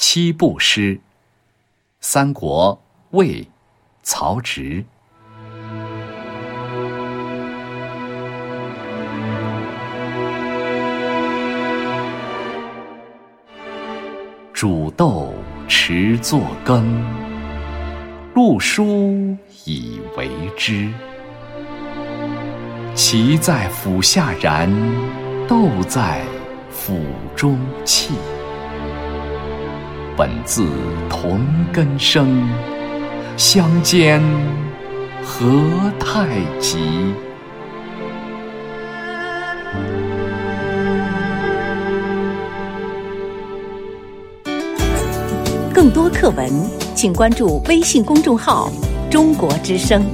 七步诗，三国魏，曹植。煮豆持作羹，漉菽以为汁。萁在釜下燃，豆在釜中泣。本自同根生，相煎何太急？更多课文，请关注微信公众号“中国之声”。